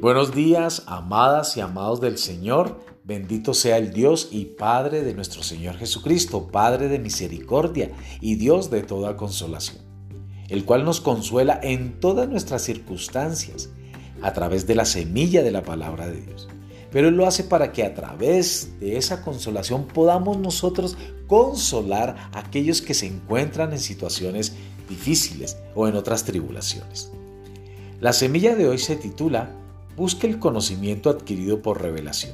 Buenos días, amadas y amados del Señor. Bendito sea el Dios y Padre de nuestro Señor Jesucristo, Padre de misericordia y Dios de toda consolación, el cual nos consuela en todas nuestras circunstancias a través de la semilla de la palabra de Dios. Pero Él lo hace para que a través de esa consolación podamos nosotros consolar a aquellos que se encuentran en situaciones difíciles o en otras tribulaciones. La semilla de hoy se titula busque el conocimiento adquirido por revelación.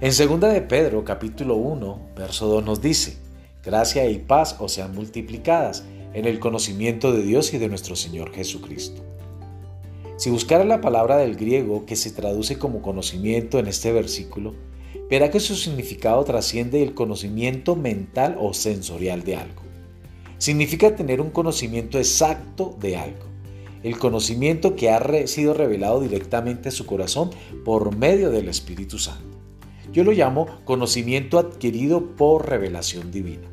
En 2 de Pedro capítulo 1, verso 2 nos dice, gracia y paz os sean multiplicadas en el conocimiento de Dios y de nuestro Señor Jesucristo. Si buscara la palabra del griego que se traduce como conocimiento en este versículo, verá que su significado trasciende el conocimiento mental o sensorial de algo. Significa tener un conocimiento exacto de algo el conocimiento que ha sido revelado directamente a su corazón por medio del Espíritu Santo. Yo lo llamo conocimiento adquirido por revelación divina.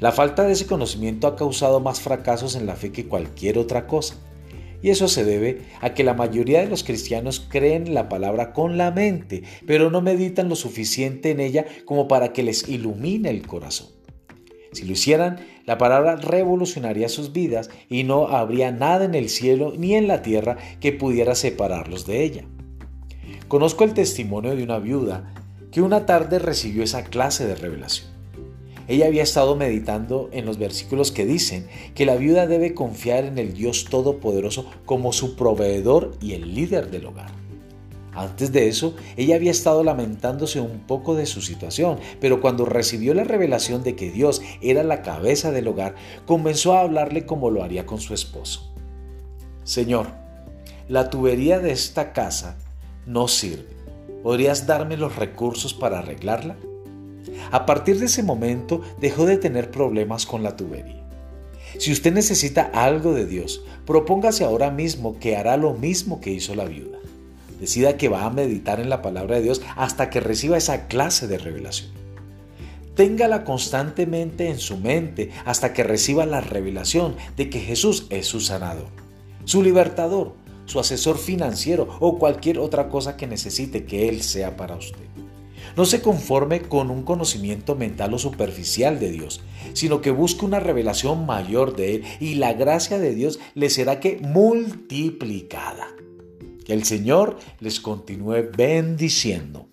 La falta de ese conocimiento ha causado más fracasos en la fe que cualquier otra cosa. Y eso se debe a que la mayoría de los cristianos creen la palabra con la mente, pero no meditan lo suficiente en ella como para que les ilumine el corazón. Si lo hicieran, la palabra revolucionaría sus vidas y no habría nada en el cielo ni en la tierra que pudiera separarlos de ella. Conozco el testimonio de una viuda que una tarde recibió esa clase de revelación. Ella había estado meditando en los versículos que dicen que la viuda debe confiar en el Dios Todopoderoso como su proveedor y el líder del hogar. Antes de eso, ella había estado lamentándose un poco de su situación, pero cuando recibió la revelación de que Dios era la cabeza del hogar, comenzó a hablarle como lo haría con su esposo. Señor, la tubería de esta casa no sirve. ¿Podrías darme los recursos para arreglarla? A partir de ese momento dejó de tener problemas con la tubería. Si usted necesita algo de Dios, propóngase ahora mismo que hará lo mismo que hizo la viuda. Decida que va a meditar en la palabra de Dios hasta que reciba esa clase de revelación. Téngala constantemente en su mente hasta que reciba la revelación de que Jesús es su sanador, su libertador, su asesor financiero o cualquier otra cosa que necesite que Él sea para usted. No se conforme con un conocimiento mental o superficial de Dios, sino que busque una revelación mayor de Él y la gracia de Dios le será que multiplicada. Que el Señor les continúe bendiciendo.